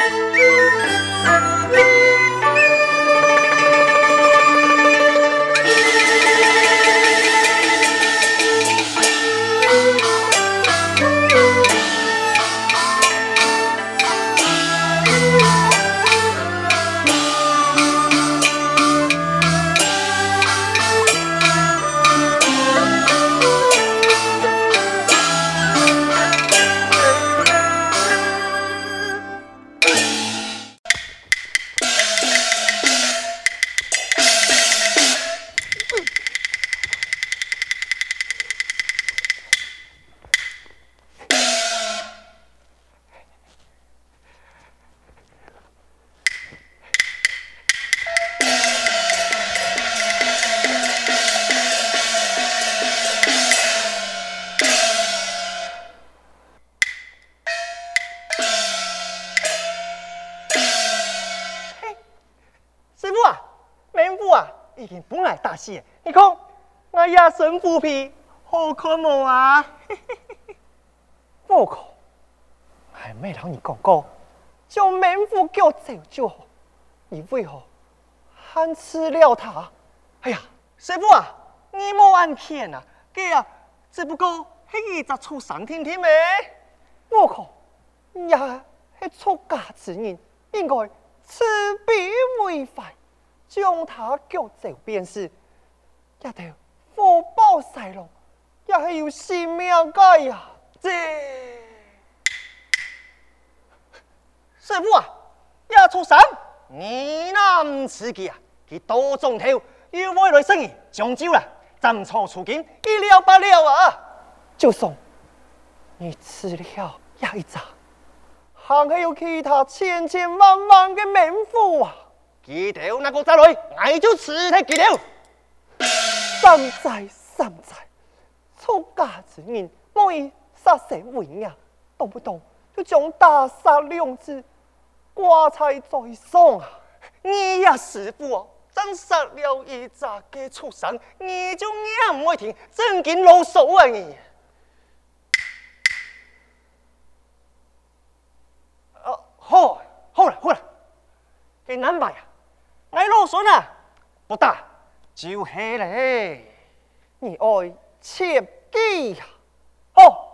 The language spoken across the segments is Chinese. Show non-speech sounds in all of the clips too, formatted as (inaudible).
Música (laughs) 你看，我一身虎皮，好看无啊？(laughs) 我靠，还没让你讲过，将名副叫走就好。你为何还吃了他？哎呀，师傅啊，你莫按骗啊！给啊，只不过是一个畜生听听呗。我靠，你是出家之人，应该慈悲为怀，将他叫走便是。丫头，福报赛龙，也还有性命该呀！这师傅啊，要出山，你那唔刺激啊？佢多中头，又未来生意将就了，斩草除根，一了百了啊！就送你吃了也一扎，还还有其他千千万万的名副啊！记得那个再来，我就吃他记了。善哉善哉，出家之人莫以杀生为业，动不动就将大杀两字挂在嘴上啊！你呀，师傅哦，真杀了一只嘅畜生，你就硬唔会听，真经啰嗦啊你！哦，好，好了好了，给难办呀，爱啰嗦呢，不打。就系嘞，你爱切记呀！哦，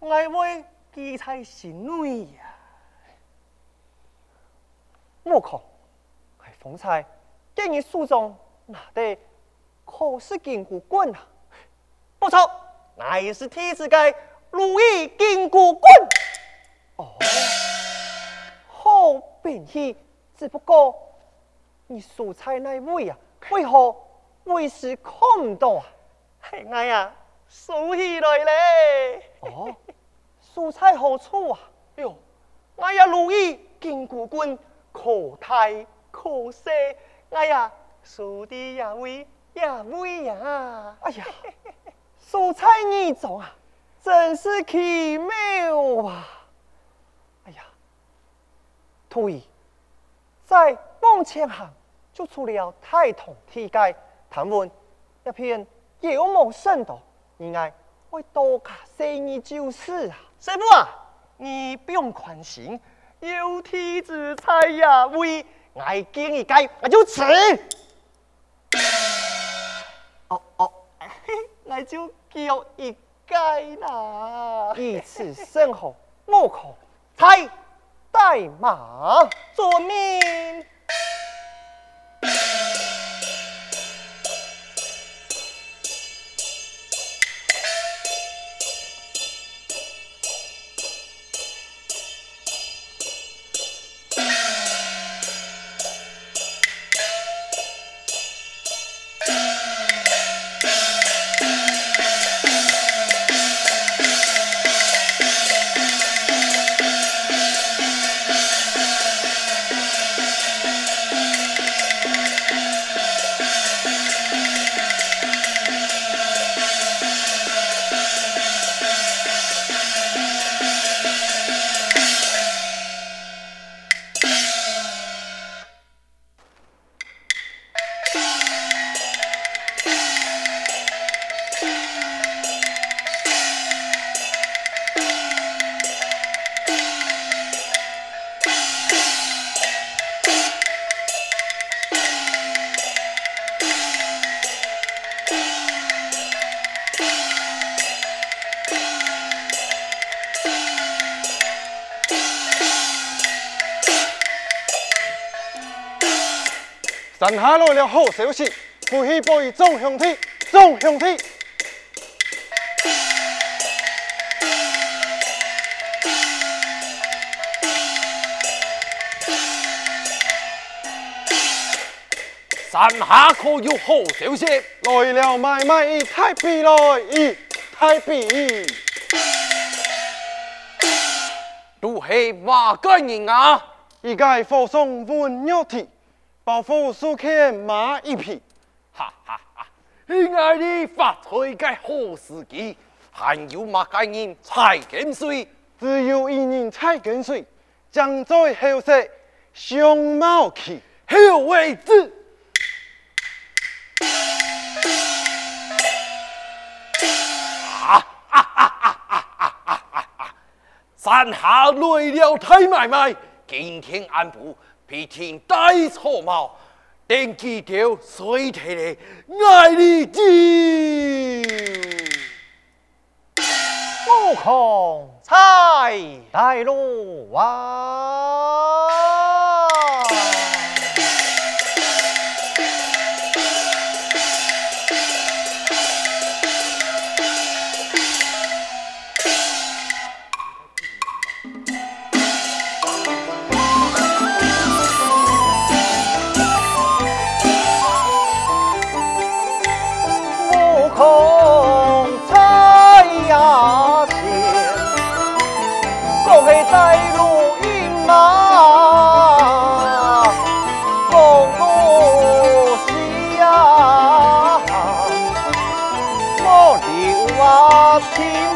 我会记在心内呀。我靠，系风采，给你书中拿得可是金箍棍啊！不错，乃是天子嘅如意金箍棍。哦，好便宜，只不过你书在哪位啊？为何？为是看唔到啊！哎呀，竖起来咧！哦，蔬菜何处啊？哎呦，哎呀，如意金箍棍可大可小，哎呀，竖的呀位呀位呀！哎呀，蔬菜你种啊，真是奇妙啊！哎呀，徒儿在往前行，就出了太同天界。谈问一片妖魔甚多，应该会多加些你就是啊。师傅啊，你不用宽心，有天子在呀，为爱见一盖，我就吃。哦哦，(laughs) 那就叫一盖啦。一次生活，莫可太怠慢，做命。山下来了好消息，欢喜报与众兄弟，众兄弟。山下可有好消息？来了，买卖一太币来，一太币。都系马个人啊？一介火送文玉体，包袱数千马一匹。哈哈哈！亲爱的发财嘅好时机，还有马家人才跟随，只有一人才跟随，将在后世相貌去后位置。山下累了太买卖，今天安抚必定大错帽，登记条水提的爱你酒，悟空才带路 Okay.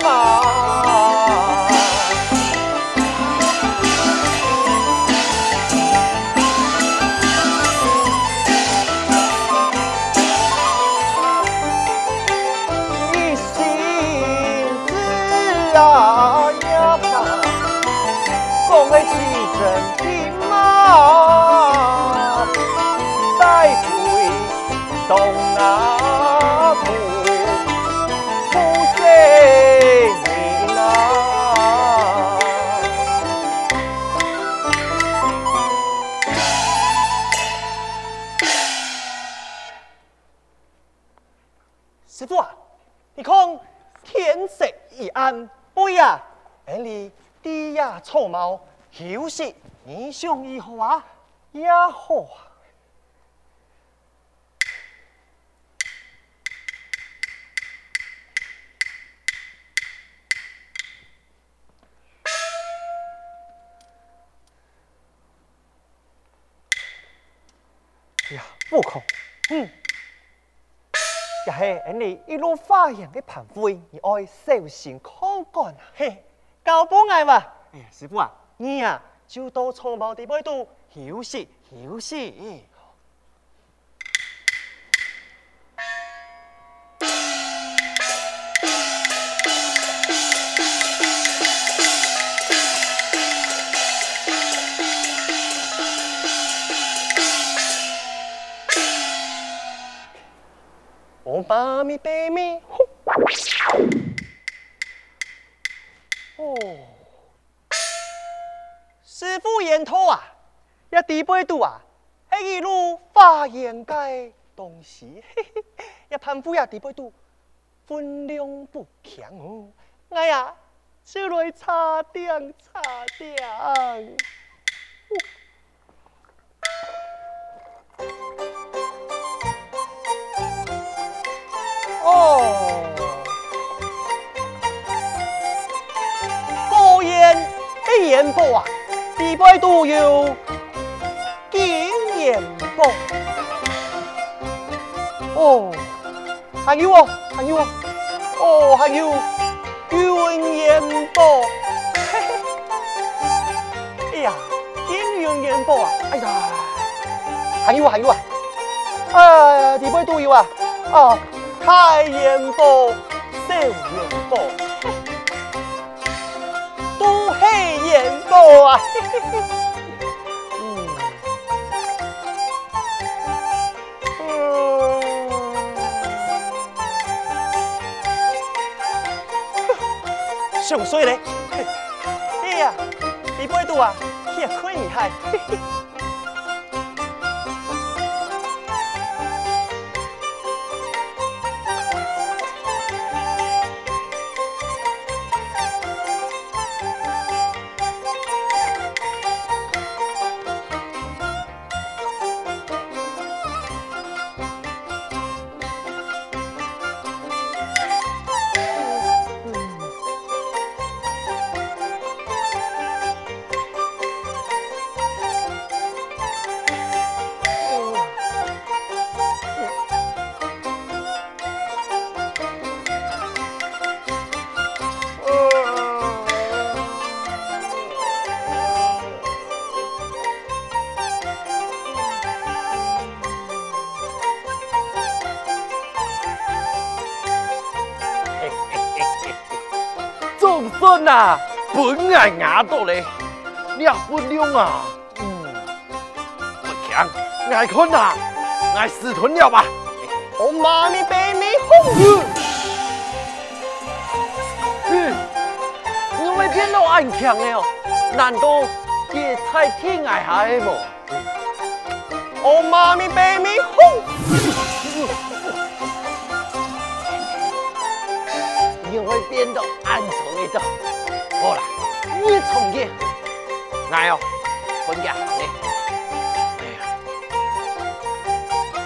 你看，天色已暗，飞啊！臭猫休息，你想如何啊？也好啊。呀，悟空，嗯，也是你一路发扬的盘费，你爱小心看管啊。嘿，搞不爱吧。哎呀，师傅啊，你呀、啊、就到草帽地背度休息休息。妈咪背咪，哦。师傅言头啊，一地背度啊，系一路发言嘅东西，一盘布呀地背度分量不强哦，哎呀，就来差点差点。果然一言不啊。地背都有金元宝哦，还有哦，还有哦，哦，还有金元宝，嘿嘿，哎呀，金元宝啊，哎呀，还有啊，还有啊，啊，地背都有啊，开元宝、小元宝。(laughs) 哇！(laughs) 嗯，上水嘞！(laughs) 哎呀，你不会读啊？也可以厉害。奉顺啊，本来牙到嘞，两分钟啊，嗯，不强，爱困啊，爱死吞了吧。我妈咪被咪哄。嗯，你会变到安强的哦？难道也太天爱下的么？我妈咪被咪哄。(laughs) 你会变到安详的好了，你从的，来哦，分家的。哎呀，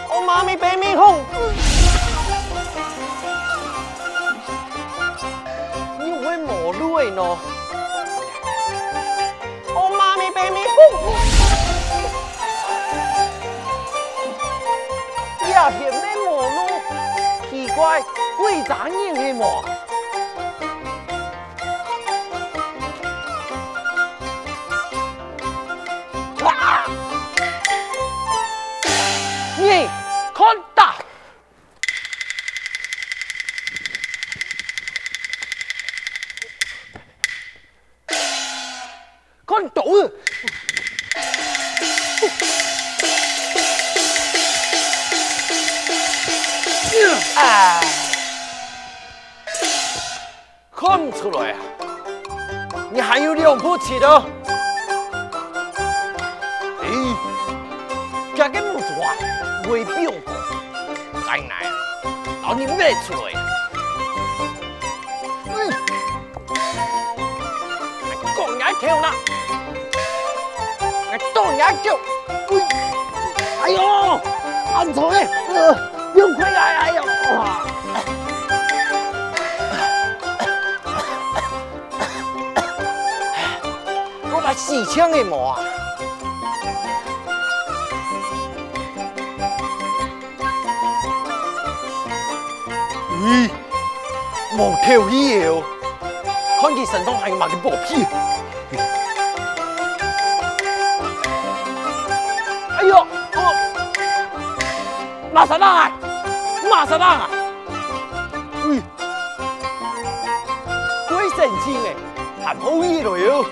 我妈咪被咪哄。你会摸累呢？我妈咪被咪哄。呀，别没摸路，奇怪，会长你的摸。啊！看出来啊，你还有了不起的。哎，这个木头啊，会变过，再来啊，让你卖出来。嗯，讲牙跳啦，动牙跳。哎呦，安错嘞，呃。用亏啊！哎呦，我把洗枪给磨啊！咦，毛条衣哦，看佢身上还有嘛个薄皮。哎呦，哦，马上来！马上啊！嗯，鬼神经哎，还好意了哟。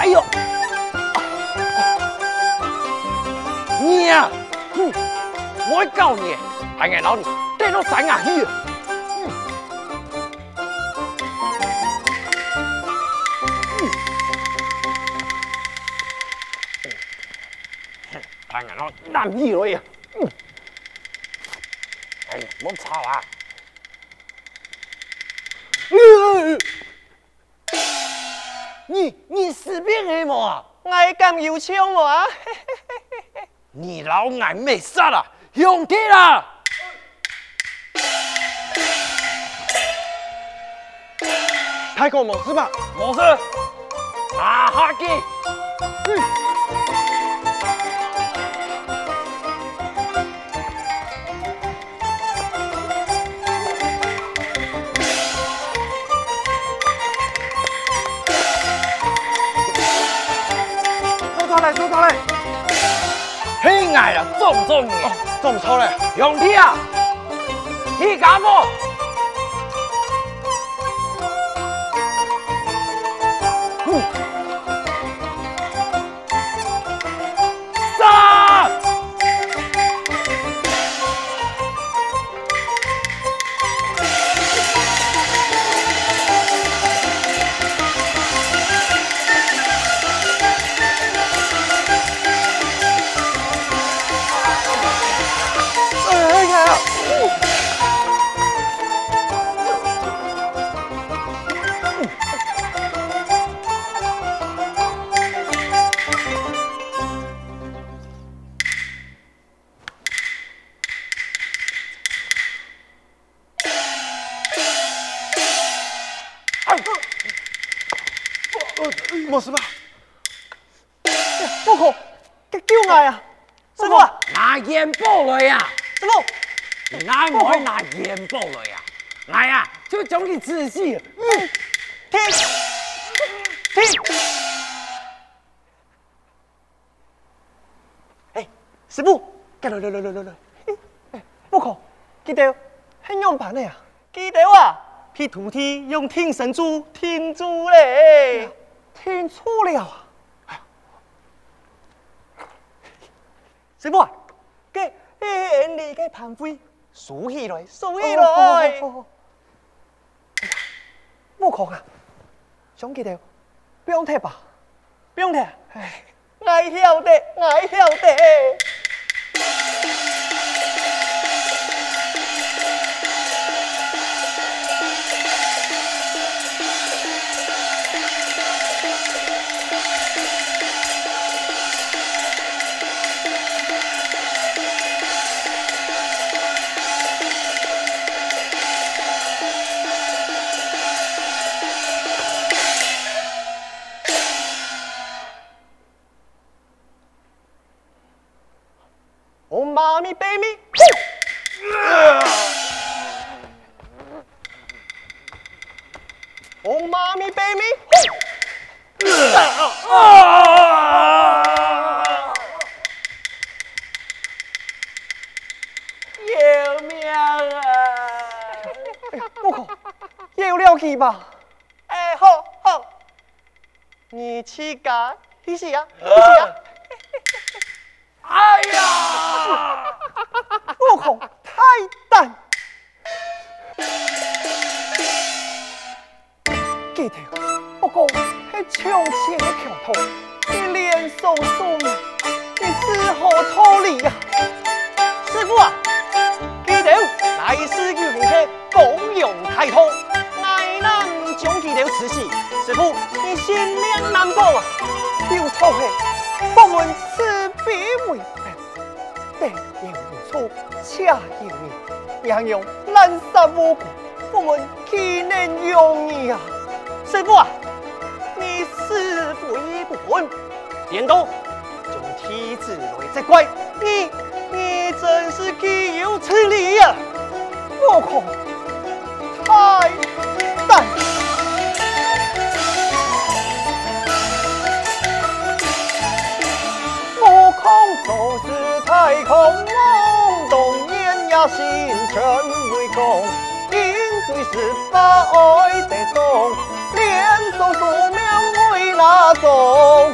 哎呦，你呀，哼，我告你，还爱老你带到山崖去。难皮了呀！哎呀，莫吵啊！你你死病了么？爱敢有枪我啊！(laughs) 你老爱没杀了，兄弟啦！太公没事吧？没事，拿下去。很矮了，重不重？哦，重操嘞！兄弟啊，你干么？没事吧？不可，给救我呀！师傅，拿烟包来呀！师傅，你哪会拿烟包来呀？来呀，就叫你仔细。嗯，停，停。哎，师傅，来来来来来来，哎，悟空，记得很用板的呀，记得啊，皮徒弟用听神珠听珠嘞，听错了啊！师傅啊，给你个盘飞数起来，数起来。悟空啊，想记得不用提吧？不用提，哎，我晓得，我晓得。吧？哎，好好，你去干，谢谢啊，谢谢啊。哎呀！(laughs) 悟空太淡，记得不过是从前的桥头，你脸送送，你是何道理呀？师傅啊，记得来世有命客供养太托，乃能将记得慈禧。师傅，你心念难保啊！有错嘿，佛门慈悲为本，定有不错，恰有你，杨勇滥杀无辜，佛门岂能容你啊？师傅啊，你是非不分，点都将天子来责怪，你你真是岂有此理呀！悟空，太都是太空梦，动念呀心真为公，因罪是把爱得动，连受宿命为哪种？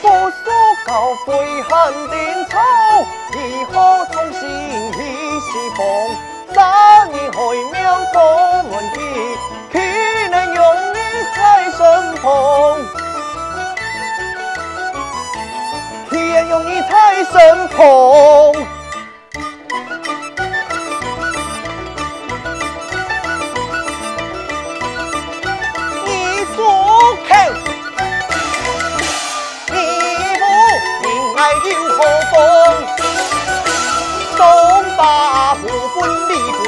不说高飞汉定仇，以后重新一西风，三年后面佛门的，岂能用？在身旁，天有你在身旁，你左看，你不明爱有何风？东巴不分离不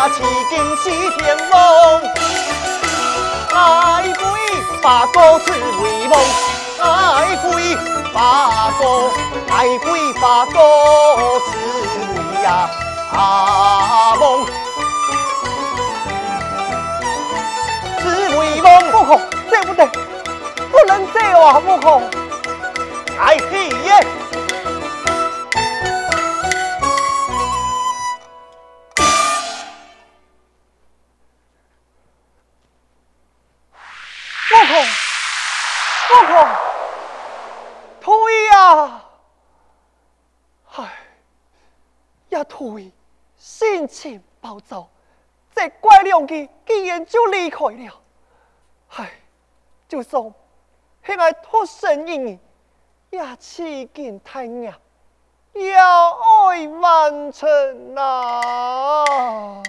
动。七更西天梦，爱妃把歌只为梦，爱妃把歌，爱妃把歌只为呀梦，只为梦。悟空，对不对？不能这样啊，悟空。爱妃耶。会心情暴躁，这怪两个竟然就离开了。唉，就算现在托身人，也气劲太硬，要爱完成啊！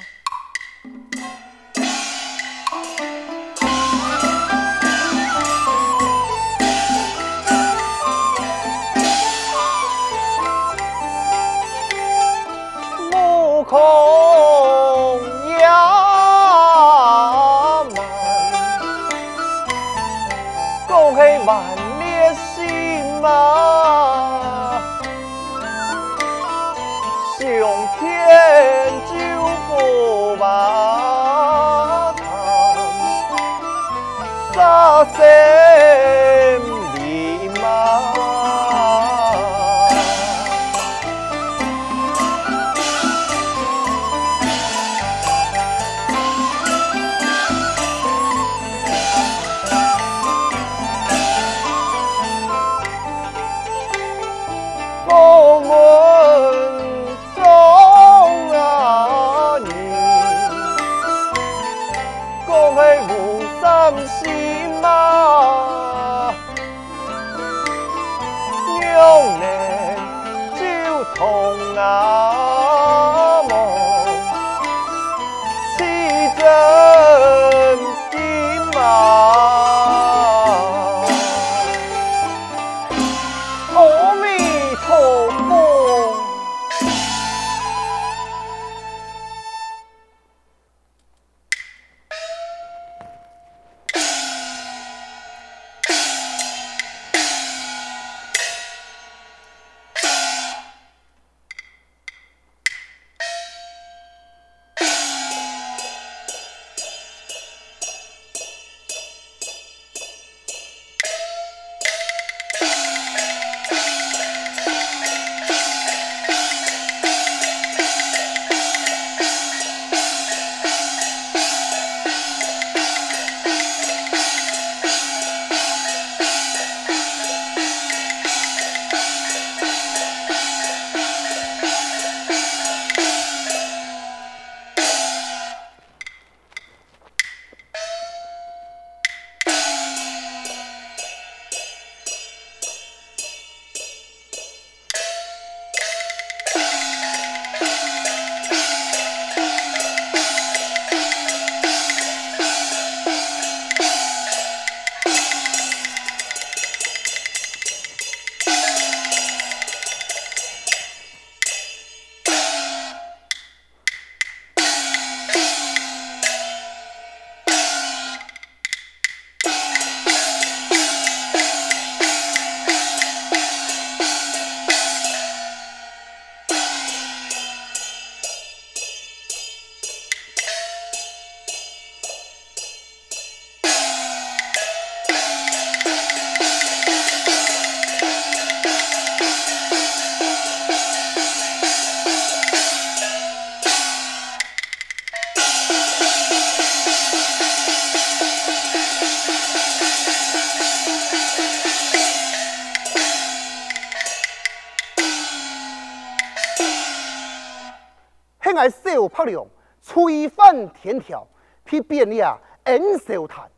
吹翻天条，去变了恩仇谈，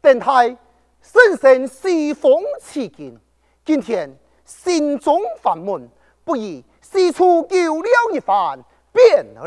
等待深深西风起劲。今天心中烦闷，不如四处叫了一番，变了。